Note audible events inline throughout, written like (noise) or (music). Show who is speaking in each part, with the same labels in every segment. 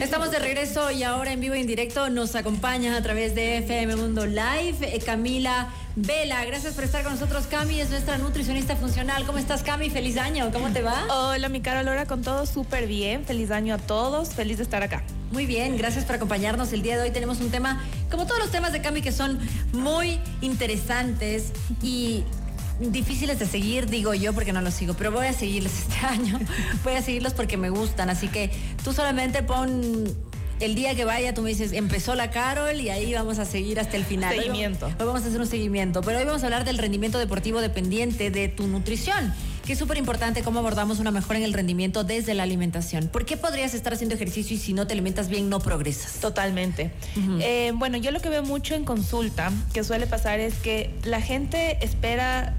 Speaker 1: Estamos de regreso y ahora en vivo y en directo nos acompaña a través de FM Mundo Live eh, Camila Vela. Gracias por estar con nosotros, Cami. Es nuestra nutricionista funcional. ¿Cómo estás, Cami? Feliz año. ¿Cómo te va?
Speaker 2: Hola, mi cara Laura, con todo súper bien. Feliz año a todos. Feliz de estar acá.
Speaker 1: Muy bien, gracias por acompañarnos. El día de hoy tenemos un tema, como todos los temas de Cami, que son muy interesantes y difíciles de seguir, digo yo, porque no los sigo, pero voy a seguirlos (laughs) este año. Voy a seguirlos porque me gustan. Así que tú solamente pon el día que vaya, tú me dices, empezó la Carol y ahí vamos a seguir hasta el final.
Speaker 2: Seguimiento.
Speaker 1: Hoy, vamos a hacer un seguimiento, pero hoy vamos a hablar del rendimiento deportivo dependiente de tu nutrición, que es súper importante cómo abordamos una mejora en el rendimiento desde la alimentación. ¿Por qué podrías estar haciendo ejercicio y si no te alimentas bien no progresas?
Speaker 2: Totalmente. Eh, bueno, yo lo que veo mucho en consulta, que suele pasar es que la gente espera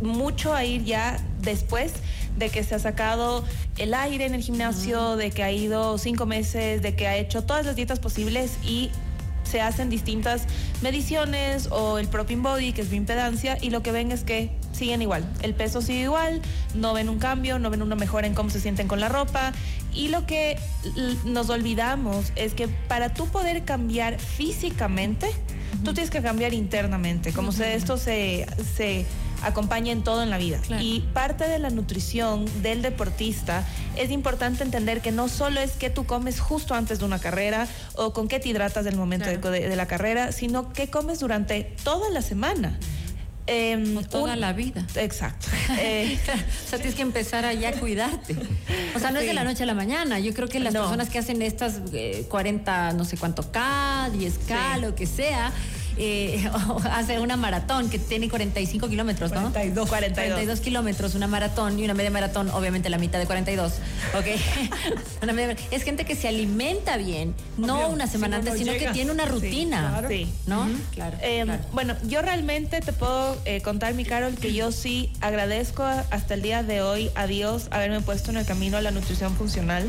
Speaker 2: mucho a ir ya después de que se ha sacado el aire en el gimnasio, de que ha ido cinco meses, de que ha hecho todas las dietas posibles y se hacen distintas mediciones o el protein body, que es bioimpedancia, y lo que ven es que siguen igual. El peso sigue igual, no ven un cambio, no ven una mejora en cómo se sienten con la ropa. Y lo que nos olvidamos es que para tú poder cambiar físicamente, tú tienes que cambiar internamente. Como se, esto se, se acompaña en todo en la vida. Y parte de la nutrición del deportista es importante entender que no solo es que tú comes justo antes de una carrera o con qué te hidratas del momento de, la carrera, sino qué comes durante toda la semana.
Speaker 1: Eh, toda la vida.
Speaker 2: Exacto. (laughs)
Speaker 1: Eh, o sea, tienes que empezar allá a cuidarte. O sea, no es de la noche a la mañana. Yo creo que las personas que hacen estas 40, eh, no sé cuánto K, 10K, lo que sea, eh, (laughs) hace una maratón que tiene 45 kilómetros, ¿no?
Speaker 2: 42.
Speaker 1: 42. kilómetros, una maratón y una media maratón, obviamente la mitad de 42. ¿Ok? (laughs) es gente que se alimenta bien, no una semana antes, sino que tiene una rutina.
Speaker 2: Sí, ¿no? Eh, claro, Bueno, yo realmente te puedo eh, contar, mi Carol, que yo sí agradezco hasta el día de hoy a Dios haberme puesto en el camino a la nutrición funcional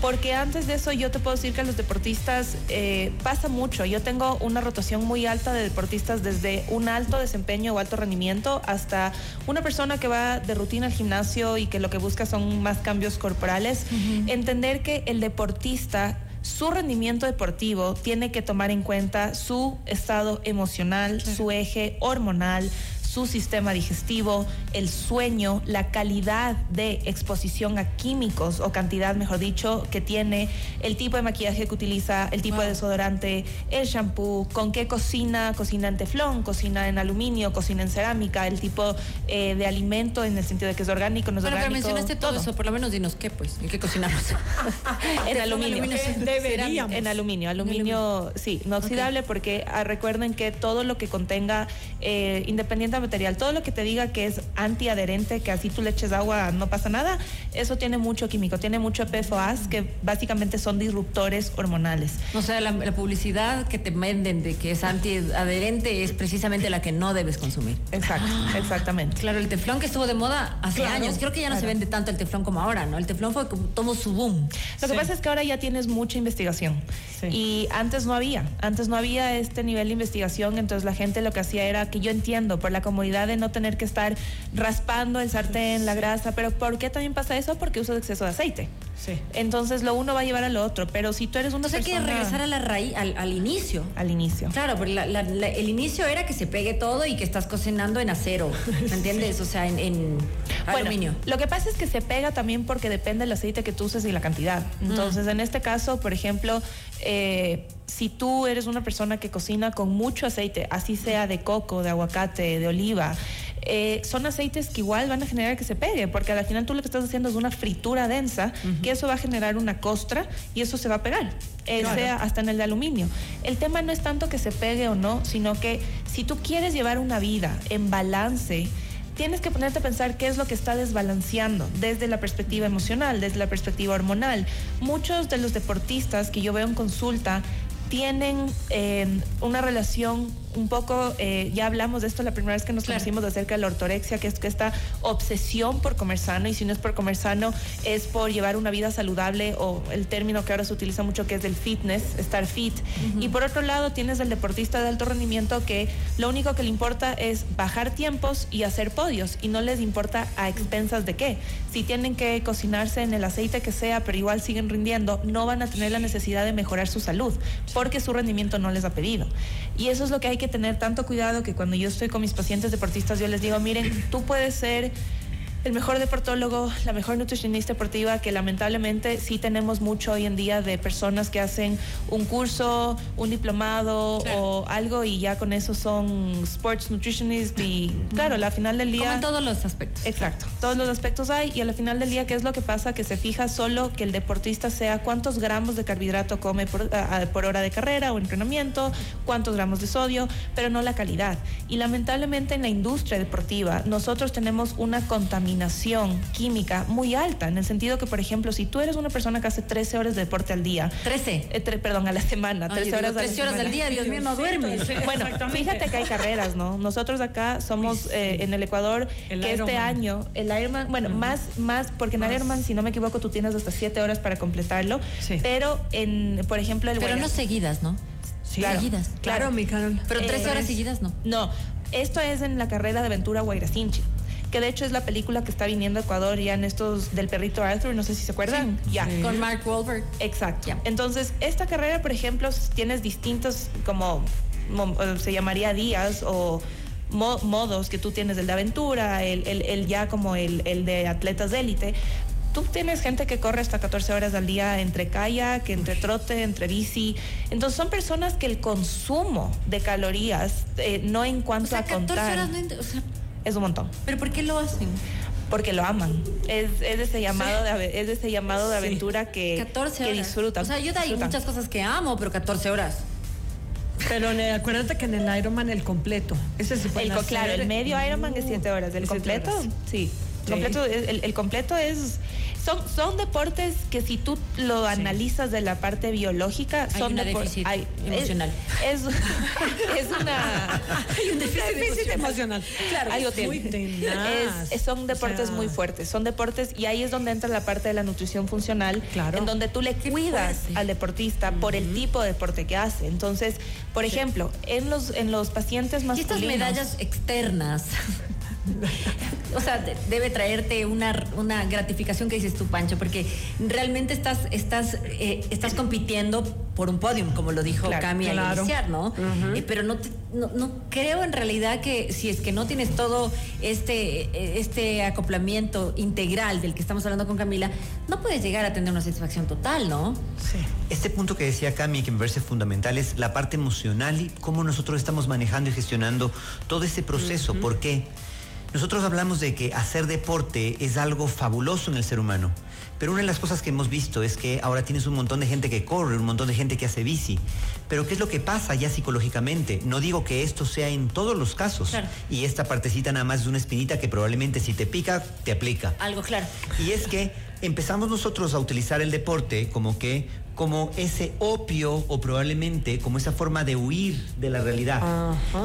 Speaker 2: porque antes de eso yo te puedo decir que a los deportistas eh, pasa mucho. Yo tengo una rotación muy alta de deportistas desde un alto desempeño o alto rendimiento hasta una persona que va de rutina al gimnasio y que lo que busca son más cambios corporales. Entender que el deportista su rendimiento deportivo tiene que tomar en cuenta su estado emocional, su eje hormonal, su sistema digestivo, el sueño, la calidad de exposición a químicos o cantidad, mejor dicho, que tiene, el tipo de maquillaje que utiliza, el tipo de desodorante, el shampoo, con qué cocina, cocina en teflón, cocina en aluminio, cocina en cerámica, el tipo eh, de alimento en el sentido de que es orgánico, no es orgánico.
Speaker 1: Pero mencionaste todo, eso, por lo menos dinos qué, pues, ¿en qué cocinamos? (laughs)
Speaker 2: en aluminio. Deberíamos. (laughs) En aluminio, aluminio, sí, no oxidable, porque ah, recuerden que todo lo que contenga, eh, independientemente material, todo lo que te diga que es antiadherente, que así tú le eches agua no pasa nada, eso tiene mucho químico, tiene mucho PFOAs que básicamente son disruptores hormonales.
Speaker 1: O sea, la, publicidad que te venden de que es antiadherente es precisamente la que no debes consumir.
Speaker 2: Exacto, ah. exactamente.
Speaker 1: Claro, el teflón que estuvo de moda hace años, creo que ya no se vende tanto el teflón como ahora, ¿no? El teflón fue como tomó su boom.
Speaker 2: Lo que pasa es que ahora ya tienes mucha investigación y antes no había, antes no había este nivel de investigación, entonces la gente lo que hacía era que yo entiendo por la comodidad de no tener que estar raspando el sartén, la grasa, pero ¿por qué también pasa eso? Porque uso exceso de aceite. Sí. Entonces lo uno va a llevar al otro, pero si tú eres una
Speaker 1: Entonces hay que regresar a la raíz, al, inicio.
Speaker 2: Al inicio.
Speaker 1: Claro, porque el inicio era que se pegue todo y que estás cocinando en acero, ¿me (laughs) entiendes? O sea, en, aluminio.
Speaker 2: Lo que pasa es que se pega también porque depende del aceite que tú uses y la cantidad. Entonces, en este caso, por ejemplo, eh, si tú eres una persona que cocina con mucho aceite, así sea de coco, de aguacate, de oliva, eh, son aceites que igual van a generar que se pegue, porque al final tú lo que estás haciendo es una fritura densa, que eso va a generar una costra y eso se va a pegar, eh, sea hasta en el de aluminio. El tema no es tanto que se pegue o no, sino que si tú quieres llevar una vida en balance, tienes que ponerte a pensar qué es lo que está desbalanceando desde la perspectiva emocional, desde la perspectiva hormonal. Muchos de los deportistas que yo veo en consulta tienen eh, una relación un poco, eh, ya hablamos de esto la primera vez que nos conocimos acerca de la ortorexia, que es que esta obsesión por comer sano, y si no es por comer sano, es por llevar una vida saludable, o el término que ahora se utiliza mucho que es del fitness, estar fit. Y por otro lado, tienes el deportista de alto rendimiento que lo único que le importa es bajar tiempos y hacer podios, y no les importa a expensas de qué. Si tienen que cocinarse en el aceite que sea, pero igual siguen rindiendo, no van a tener la necesidad de mejorar su salud, porque su rendimiento no les ha pedido. Y eso es lo que hay que tener tanto cuidado que cuando yo estoy con mis pacientes deportistas, yo les digo, miren, tú puedes ser el mejor deportólogo, la mejor nutricionista deportiva, que lamentablemente sí tenemos mucho hoy en día de personas que hacen un curso, un diplomado o algo y ya con eso son sports nutritionist y claro, al final del día...
Speaker 1: Como en todos los aspectos.
Speaker 2: Exacto, todos los aspectos hay y al final del día, ¿qué es lo que pasa? Que se fija solo que el deportista sea cuántos gramos de carbohidrato come por, por hora de carrera o entrenamiento, cuántos gramos de sodio, pero no la calidad. Y lamentablemente en la industria deportiva nosotros tenemos una contaminación química muy alta, en el sentido que, por ejemplo, si tú eres una persona que hace 13 horas de deporte al día.
Speaker 1: 13.
Speaker 2: Eh, perdón, a la semana. 13 horas,
Speaker 1: 13 horas al día, Dios mío, no duermes.
Speaker 2: Bueno, fíjate que hay carreras, ¿no? Nosotros acá somos eh, en el Ecuador, que este año, el Ironman, bueno, más, más, porque en Ironman, si no me equivoco, tú tienes hasta 7 horas para completarlo. Pero, en, por ejemplo, el
Speaker 1: Pero no seguidas, ¿no?
Speaker 2: Sí, seguidas.
Speaker 1: Claro, mi Carol. Pero 13 horas seguidas, no.
Speaker 2: No. Esto es en la carrera de aventura Guairacinchi que de hecho es la película que está viniendo a Ecuador ya en estos del perrito Arthur, no sé si se acuerdan.
Speaker 1: ya. Con Mark Wahlberg.
Speaker 2: Exacto. Entonces, esta carrera, por ejemplo, tienes distintos como se llamaría días o modos que tú tienes, el de aventura, el, el, ya como el, el de atletas de élite, tú tienes gente que corre hasta 14 horas al día entre kayak, entre trote, entre bici. Entonces son personas que el consumo de calorías, eh, no en cuanto a contar. Horas no, o sea, es un montón.
Speaker 1: ¿Pero por qué lo hacen?
Speaker 2: Porque lo aman. Es, es ese llamado de es ese llamado de aventura que, 14 que disfrutan.
Speaker 1: O sea, yo hay muchas cosas que amo, pero 14 horas.
Speaker 3: Pero acuérdate que en el Ironman el completo. Ese
Speaker 2: se puede el, Claro, el medio Ironman es 7 horas. El completo, sí. Completo, el, el completo es son, son deportes que si tú lo analizas de la parte biológica, son
Speaker 1: deportes emocional.
Speaker 2: Es, (laughs) es, una (laughs)
Speaker 3: hay un déficit, emocional.
Speaker 2: Claro, algo muy es, son deportes muy fuertes, son deportes y ahí es donde entra la parte de la nutrición funcional, claro. en donde tú le cuidas al deportista por el tipo de deporte que hace. Entonces, por ejemplo, en los en los pacientes masculinos.
Speaker 1: Y estas medallas externas (laughs) o sea, debe traerte una, una gratificación que dices tú, Pancho, porque realmente estás, estás, eh, estás compitiendo por un podium, como lo dijo Cami al iniciar, ¿no? Eh, pero no, no, creo en realidad que si es que no tienes todo este, este acoplamiento integral del que estamos hablando con Camila, no puedes llegar a tener una satisfacción total, ¿no?
Speaker 4: Sí. Este punto que decía Cami, que me parece fundamental, es la parte emocional y cómo nosotros estamos manejando y gestionando todo ese proceso. ¿Por qué? Nosotros hablamos de que hacer deporte es algo fabuloso en el ser humano, pero una de las cosas que hemos visto es que ahora tienes un montón de gente que corre, un montón de gente que hace bici, pero ¿qué es lo que pasa ya psicológicamente? No digo que esto sea en todos los casos, y esta partecita nada más es una espinita que probablemente si te pica, te aplica.
Speaker 1: Algo claro.
Speaker 4: Y es que empezamos nosotros a utilizar el deporte como que como ese opio o probablemente como esa forma de huir de la realidad.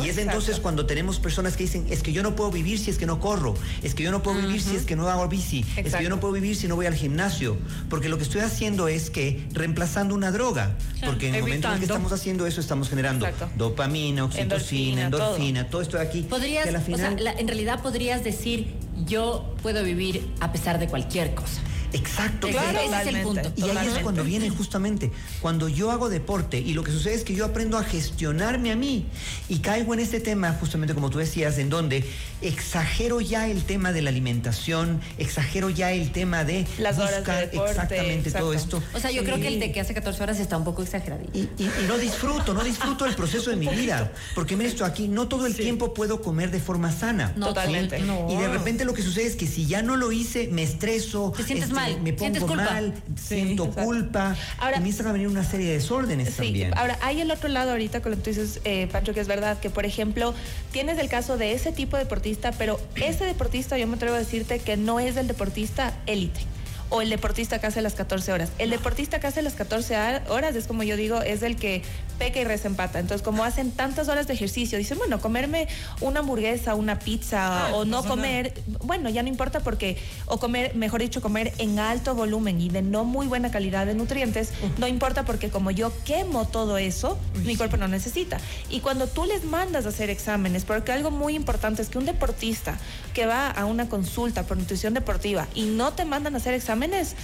Speaker 4: y es entonces cuando tenemos personas que dicen, es que yo no puedo vivir si es que no corro, es que yo no puedo vivir si es que no hago bici, es que yo no puedo vivir si no voy al gimnasio, porque lo que estoy haciendo es que reemplazando una droga, porque en el momento en que estamos haciendo eso estamos generando dopamina, oxitocina, endorfina, todo. esto de aquí.
Speaker 1: Podrías, en realidad podrías decir, yo puedo vivir a pesar de cualquier cosa.
Speaker 4: Exacto,
Speaker 1: claro, ese es el punto.
Speaker 4: Y ahí es cuando viene justamente, cuando yo hago deporte y lo que sucede es que yo aprendo a gestionarme a mí y caigo en este tema, justamente como tú decías, en donde exagero ya el tema de la alimentación, exagero ya el tema de
Speaker 2: las horas de deporte,
Speaker 4: exactamente todo esto.
Speaker 1: O sea, yo creo que el de que hace 14 horas está un poco exagerado.
Speaker 4: Y, no disfruto, no disfruto el proceso de (laughs) mi vida, porque mira esto aquí, no todo el tiempo puedo comer de forma sana.
Speaker 2: Totalmente.
Speaker 4: Y de repente lo que sucede es que si ya no lo hice, me estreso.
Speaker 1: Te sientes mal
Speaker 4: me pongo mal, siento culpa, ahora, comienzan a venir una serie de desórdenes sí, también.
Speaker 2: Ahora, hay el otro lado ahorita con lo que tú dices, eh, Pancho, que es verdad, que por ejemplo, tienes el caso de ese tipo de deportista, pero ese deportista yo me atrevo a decirte que no es el deportista élite. o el deportista que hace las 14 horas. El deportista que hace las 14 horas es como yo digo, es el que peca y resempata. Entonces, como hacen tantas horas de ejercicio, dicen, bueno, comerme una hamburguesa, una pizza ah, o no comer, bueno, ya no importa porque, o comer, mejor dicho, comer en alto volumen y de no muy buena calidad de nutrientes, no importa porque como yo quemo todo eso, mi cuerpo no necesita. Y cuando tú les mandas a hacer exámenes, porque algo muy importante es que un deportista que va a una consulta por nutrición deportiva y no te mandan a hacer exámenes,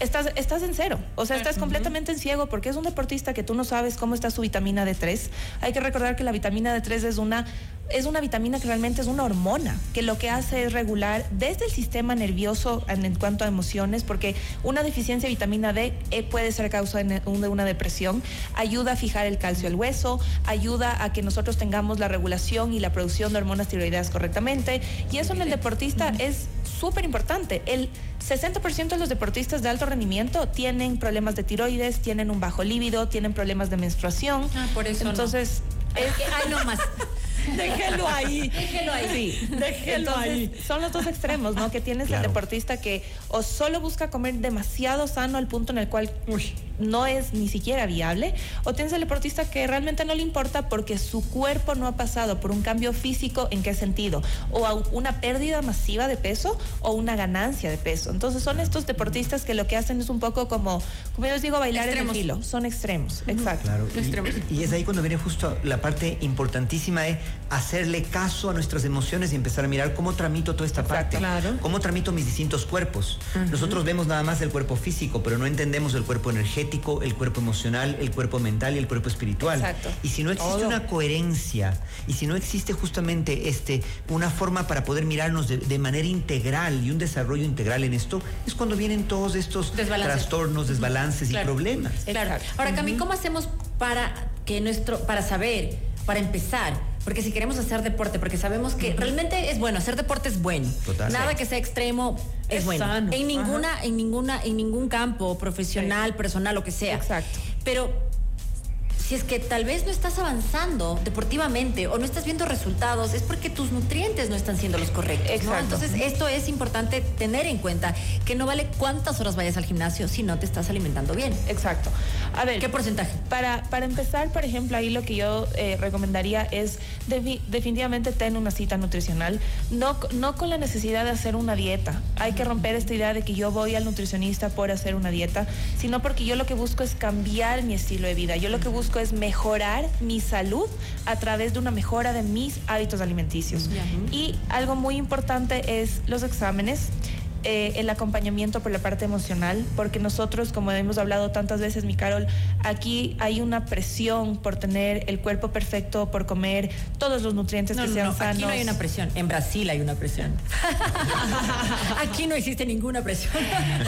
Speaker 2: estás, estás en cero. O sea, estás completamente en ciego porque es un deportista que tú no sabes cómo está su vitamina D3. Hay que recordar que la vitamina D3 es una, es una vitamina que realmente es una hormona, que lo que hace es regular desde el sistema nervioso en, cuanto a emociones, porque una deficiencia de vitamina D eh, puede ser causa de una depresión, ayuda a fijar el calcio al hueso, ayuda a que nosotros tengamos la regulación y la producción de hormonas tiroideas correctamente. Y eso en el deportista es súper importante. El 60% de los deportistas de alto rendimiento tienen problemas de tiroides, tienen un bajo líbido, tienen problemas de menstruación.
Speaker 1: Ah, por eso.
Speaker 2: Entonces,
Speaker 1: es que, ay, no más. (laughs) (laughs)
Speaker 3: Déjelo ahí.
Speaker 1: Déjelo ahí.
Speaker 3: Sí, déjelo ahí.
Speaker 2: Son los dos extremos, ¿no? Que tienes el deportista que o solo busca comer demasiado sano al punto en el cual no es ni siquiera viable, o tienes el deportista que realmente no le importa porque su cuerpo no ha pasado por un cambio físico, ¿en qué sentido? O una pérdida masiva de peso o una ganancia de peso. Entonces son estos deportistas que lo que hacen es un poco como, como yo les digo, bailar en el filo. Son extremos, exacto.
Speaker 4: Claro. Y, y, es ahí cuando viene justo la parte importantísima de hacerle caso a nuestras emociones y empezar a mirar cómo tramito toda esta parte. Claro. Cómo tramito mis distintos cuerpos. Nosotros vemos nada más el cuerpo físico, pero no entendemos el cuerpo energético, el cuerpo emocional, el cuerpo mental y el cuerpo espiritual.
Speaker 2: Exacto.
Speaker 4: Y si no existe una coherencia y si no existe justamente este, una forma para poder mirarnos de, manera integral y un desarrollo integral en esto, es cuando vienen todos estos trastornos, desbalances y problemas.
Speaker 1: Claro. Ahora, Cami, ¿cómo hacemos para que nuestro, para saber, para empezar? Porque si queremos hacer deporte, porque sabemos que realmente es bueno, hacer deporte es bueno. Nada que sea extremo es, bueno. En ninguna, en ninguna, en ningún campo profesional, personal, lo que sea.
Speaker 2: Exacto.
Speaker 1: Pero si es que tal vez no estás avanzando deportivamente o no estás viendo resultados, es porque tus nutrientes no están siendo los correctos. Entonces, esto es importante tener en cuenta que no vale cuántas horas vayas al gimnasio si no te estás alimentando bien.
Speaker 2: Exacto. A ver,
Speaker 1: ¿qué porcentaje?
Speaker 2: Para, para empezar, por ejemplo, ahí lo que yo eh, recomendaría es definitivamente tener una cita nutricional, no, no con la necesidad de hacer una dieta. Hay que romper esta idea de que yo voy al nutricionista por hacer una dieta, sino porque yo lo que busco es cambiar mi estilo de vida. Yo lo que busco es mejorar mi salud a través de una mejora de mis hábitos alimenticios. Y algo muy importante es los exámenes. Eh, el acompañamiento por la parte emocional, porque nosotros, como hemos hablado tantas veces, mi Carol, aquí hay una presión por tener el cuerpo perfecto, por comer todos los nutrientes que sean sanos.
Speaker 1: Aquí no hay una presión, en Brasil hay una presión. (laughs) aquí no existe ninguna presión.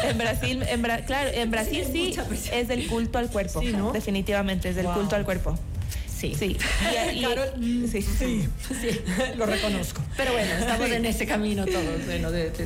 Speaker 2: en Brasil, en claro, en Brasil sí, es del culto al cuerpo, definitivamente, es del culto al cuerpo.
Speaker 1: Sí. Sí.
Speaker 3: sí. sí. Lo reconozco.
Speaker 1: Pero bueno, estamos en ese camino todos.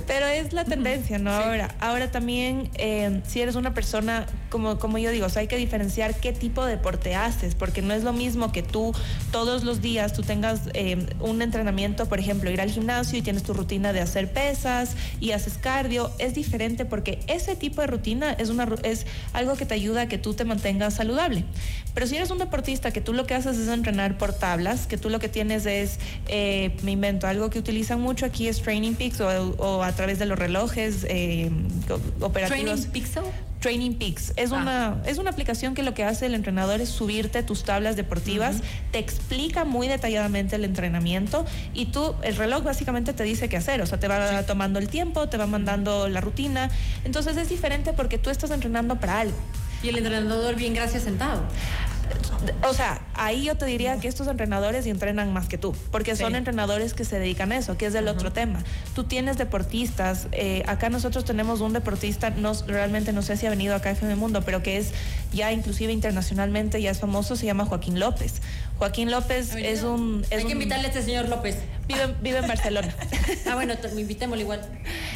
Speaker 2: Pero es la tendencia, ¿no? Ahora, ahora también, eh, si eres una persona, como, como yo digo, hay que diferenciar qué tipo de deporte haces, porque no es lo mismo que tú todos los días tú tengas eh, un entrenamiento, por ejemplo, ir al gimnasio y tienes tu rutina de hacer pesas y haces cardio. Es diferente porque ese tipo de rutina es, una, es algo que te ayuda a que tú te mantengas saludable. Pero si eres un deportista que tú lo que haces es entrenar por tablas, que tú lo que tienes es, eh, me invento, algo que utilizan mucho aquí es Training Peaks o, a través de los relojes eh, operativos.
Speaker 1: ¿Training Pixel?
Speaker 2: Training Peaks. Es, ah. una, es una aplicación que lo que hace el entrenador es subirte tus tablas deportivas, te explica muy detalladamente el entrenamiento y tú, el reloj básicamente te dice qué hacer, o sea, te va tomando el tiempo, te va mandando la rutina. Entonces es diferente porque tú estás entrenando para algo.
Speaker 1: Y el entrenador bien gracias sentado.
Speaker 2: O sea, ahí yo te diría que estos entrenadores entrenan más que tú, porque son entrenadores que se dedican a eso, que es del otro tema. Tú tienes deportistas, eh, acá nosotros tenemos un deportista, no, realmente no sé si ha venido acá a FM Mundo, pero que es ya inclusive internacionalmente, ya es famoso, se llama Joaquín López. Joaquín López es un...
Speaker 1: Hay que invitarle a este señor López.
Speaker 2: Vive, vive en Barcelona. (laughs)
Speaker 1: ah, bueno, invitémoslo igual.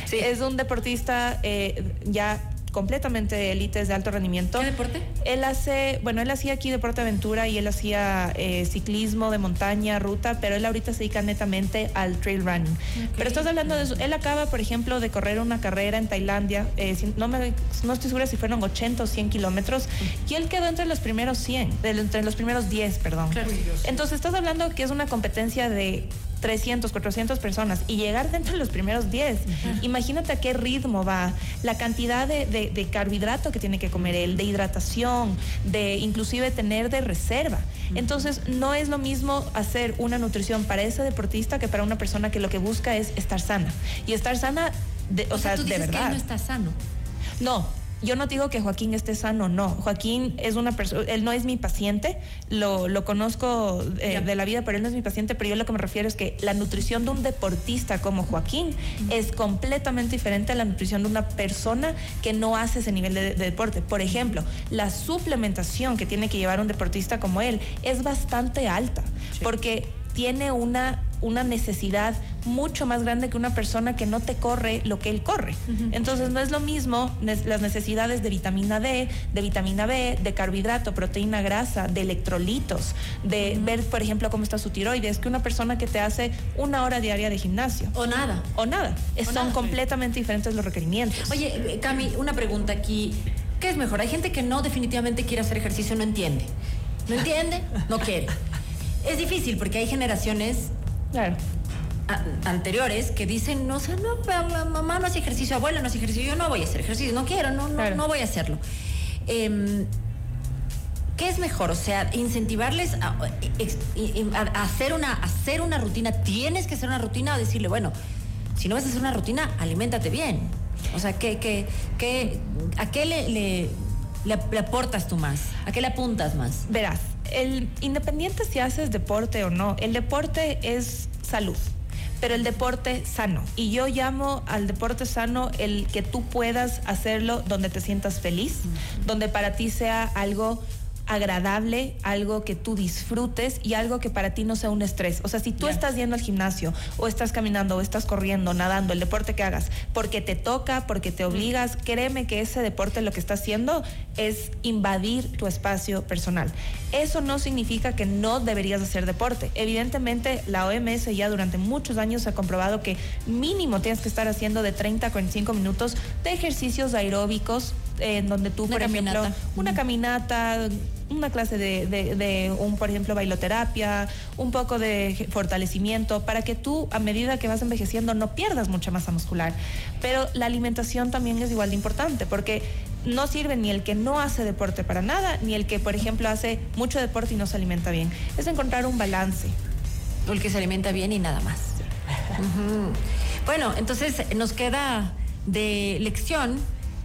Speaker 2: Sí. Es un deportista eh, ya completamente élites de alto rendimiento.
Speaker 1: ¿Qué deporte?
Speaker 2: Él hace, bueno, él hacía aquí deporte aventura y él hacía eh, ciclismo de montaña, ruta, pero él ahorita se dedica netamente al trail running. Pero estás hablando de eso. Él acaba, por ejemplo, de correr una carrera en Tailandia, eh, no, me, no estoy segura si fueron 80 o 100 kilómetros, y él quedó entre los primeros 100, entre los primeros 10, perdón. Entonces estás hablando que es una competencia de 300, 400 personas y llegar dentro de los primeros 10. Imagínate a qué ritmo va, la cantidad de, carbohidrato que tiene que comer él, de hidratación, de inclusive tener de reserva. Entonces, no es lo mismo hacer una nutrición para ese deportista que para una persona que lo que busca es estar sana. Y estar sana, de, o, sea, de verdad.
Speaker 1: Que no está sano.
Speaker 2: No, yo no digo que Joaquín esté sano, no. Joaquín es una persona, él no es mi paciente, lo, lo conozco eh, de la vida, pero él no es mi paciente, pero yo lo que me refiero es que la nutrición de un deportista como Joaquín es completamente diferente a la nutrición de una persona que no hace ese nivel de, deporte. Por ejemplo, la suplementación que tiene que llevar un deportista como él es bastante alta, porque tiene una, una necesidad mucho más grande que una persona que no te corre lo que él corre. Entonces no es lo mismo las necesidades de vitamina D, de vitamina B, de carbohidrato, proteína grasa, de electrolitos, de ver, por ejemplo, cómo está su tiroides, que una persona que te hace una hora diaria de gimnasio.
Speaker 1: O nada.
Speaker 2: O nada. Son completamente diferentes los requerimientos.
Speaker 1: Oye, Cami, una pregunta aquí. ¿Qué es mejor? Hay gente que no definitivamente quiere hacer ejercicio, no entiende. No entiende, no quiere. Es difícil porque hay generaciones anteriores que dicen, no, o sea, no, mamá no hace ejercicio, abuela no hace ejercicio, yo no voy a hacer ejercicio, no quiero, no, no, voy a hacerlo. Em, ¿Qué es mejor? O sea, incentivarles a, hacer, una, hacer una rutina. ¿Tienes que hacer una rutina o decirle, bueno, si no vas a hacer una rutina, aliméntate bien? O sea, ¿qué, qué, qué, ¿a qué le, le, le aportas tú más? ¿A qué le apuntas más?
Speaker 2: Verás, el independiente si haces deporte o no, el deporte es salud pero el deporte sano. Y yo llamo al deporte sano el que tú puedas hacerlo donde te sientas feliz, donde para ti sea algo agradable, algo que tú disfrutes y algo que para ti no sea un estrés. O sea, si tú estás yendo al gimnasio o estás caminando o estás corriendo, nadando, el deporte que hagas, porque te toca, porque te obligas, créeme que ese deporte lo que está haciendo es invadir tu espacio personal. Eso no significa que no deberías hacer deporte. Evidentemente, la OMS ya durante muchos años ha comprobado que mínimo tienes que estar haciendo de 30 a 45 minutos de ejercicios aeróbicos en donde tú, por ejemplo, una caminata, una clase de, un, por ejemplo, bailoterapia, un poco de fortalecimiento, para que tú, a medida que vas envejeciendo, no pierdas mucha masa muscular. Pero la alimentación también es igual de importante, porque no sirve ni el que no hace deporte para nada, ni el que, por ejemplo, hace mucho deporte y no se alimenta bien. Es encontrar un balance.
Speaker 1: El que se alimenta bien y nada más. Bueno, entonces nos queda de lección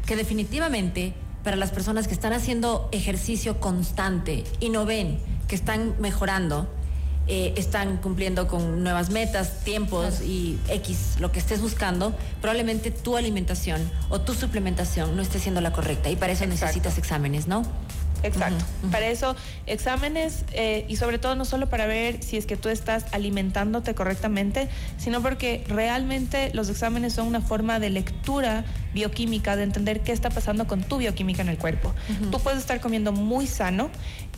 Speaker 1: que definitivamente para las personas que están haciendo ejercicio constante y no ven que están mejorando, eh, están cumpliendo con nuevas metas, tiempos y X, lo que estés buscando, probablemente tu alimentación o tu suplementación no esté siendo la correcta y para eso necesitas exámenes, ¿no?
Speaker 2: Exacto. Para eso, exámenes eh, y sobre todo no solo para ver si es que tú estás alimentándote correctamente, sino porque realmente los exámenes son una forma de lectura bioquímica, de entender qué está pasando con tu bioquímica en el cuerpo. Tú puedes estar comiendo muy sano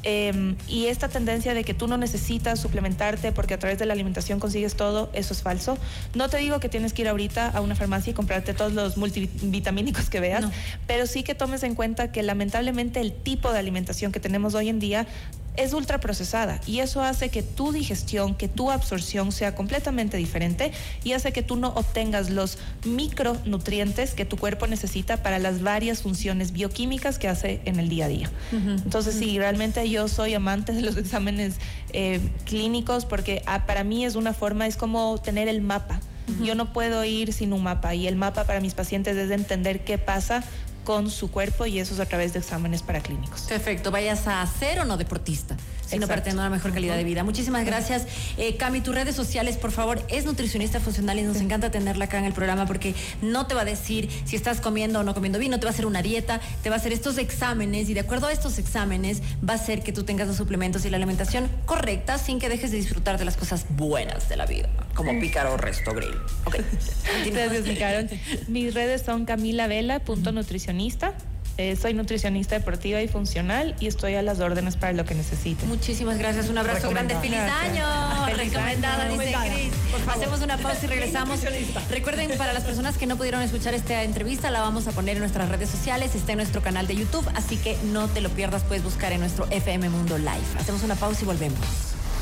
Speaker 2: Em, y esta tendencia de que tú no necesitas suplementarte porque a través de la alimentación consigues todo, eso es falso. No te digo que tienes que ir ahorita a una farmacia y comprarte todos los multivitamínicos que veas, pero sí que tomes en cuenta que lamentablemente el tipo de alimentación que tenemos hoy en día es ultraprocesada y eso hace que tu digestión, que tu absorción sea completamente diferente y hace que tú no obtengas los micronutrientes que tu cuerpo necesita para las varias funciones bioquímicas que hace en el día a día. Entonces, sí, realmente yo soy amante de los (laughs) exámenes eh, clínicos porque ah, para mí es una forma, es como tener el mapa. Yo no puedo ir sin un mapa y el mapa para mis pacientes es entender qué pasa con su cuerpo y eso es a través de exámenes paraclínicos.
Speaker 1: Perfecto, vayas a ser o no deportista. Sino para tener una mejor calidad de vida. Muchísimas gracias. Eh, Cami, tus redes sociales, por favor, es nutricionista funcional y nos encanta tenerla acá en el programa porque no te va a decir si estás comiendo o no comiendo bien, no te va a hacer una dieta, te va a hacer estos exámenes y de acuerdo a estos exámenes va a hacer que tú tengas los suplementos y la alimentación correcta sin que dejes de disfrutar de las cosas buenas de la vida, como Pícaro Resto Grill. Okay. (laughs)
Speaker 2: Gracias, Mis redes son camilavela.nutricionista. Eh, soy nutricionista deportiva y funcional y estoy a las órdenes para lo que necesiten.
Speaker 1: Muchísimas gracias. Un abrazo grande. ¡Feliz año! Recomendada, dice Cris. Hacemos una pausa y regresamos. Recuerden, para las personas que no pudieron escuchar esta entrevista, la vamos a poner en nuestras redes sociales. Está en nuestro canal de YouTube, así que no te lo pierdas. Puedes buscar en nuestro FM Mundo Live. Hacemos una pausa y volvemos.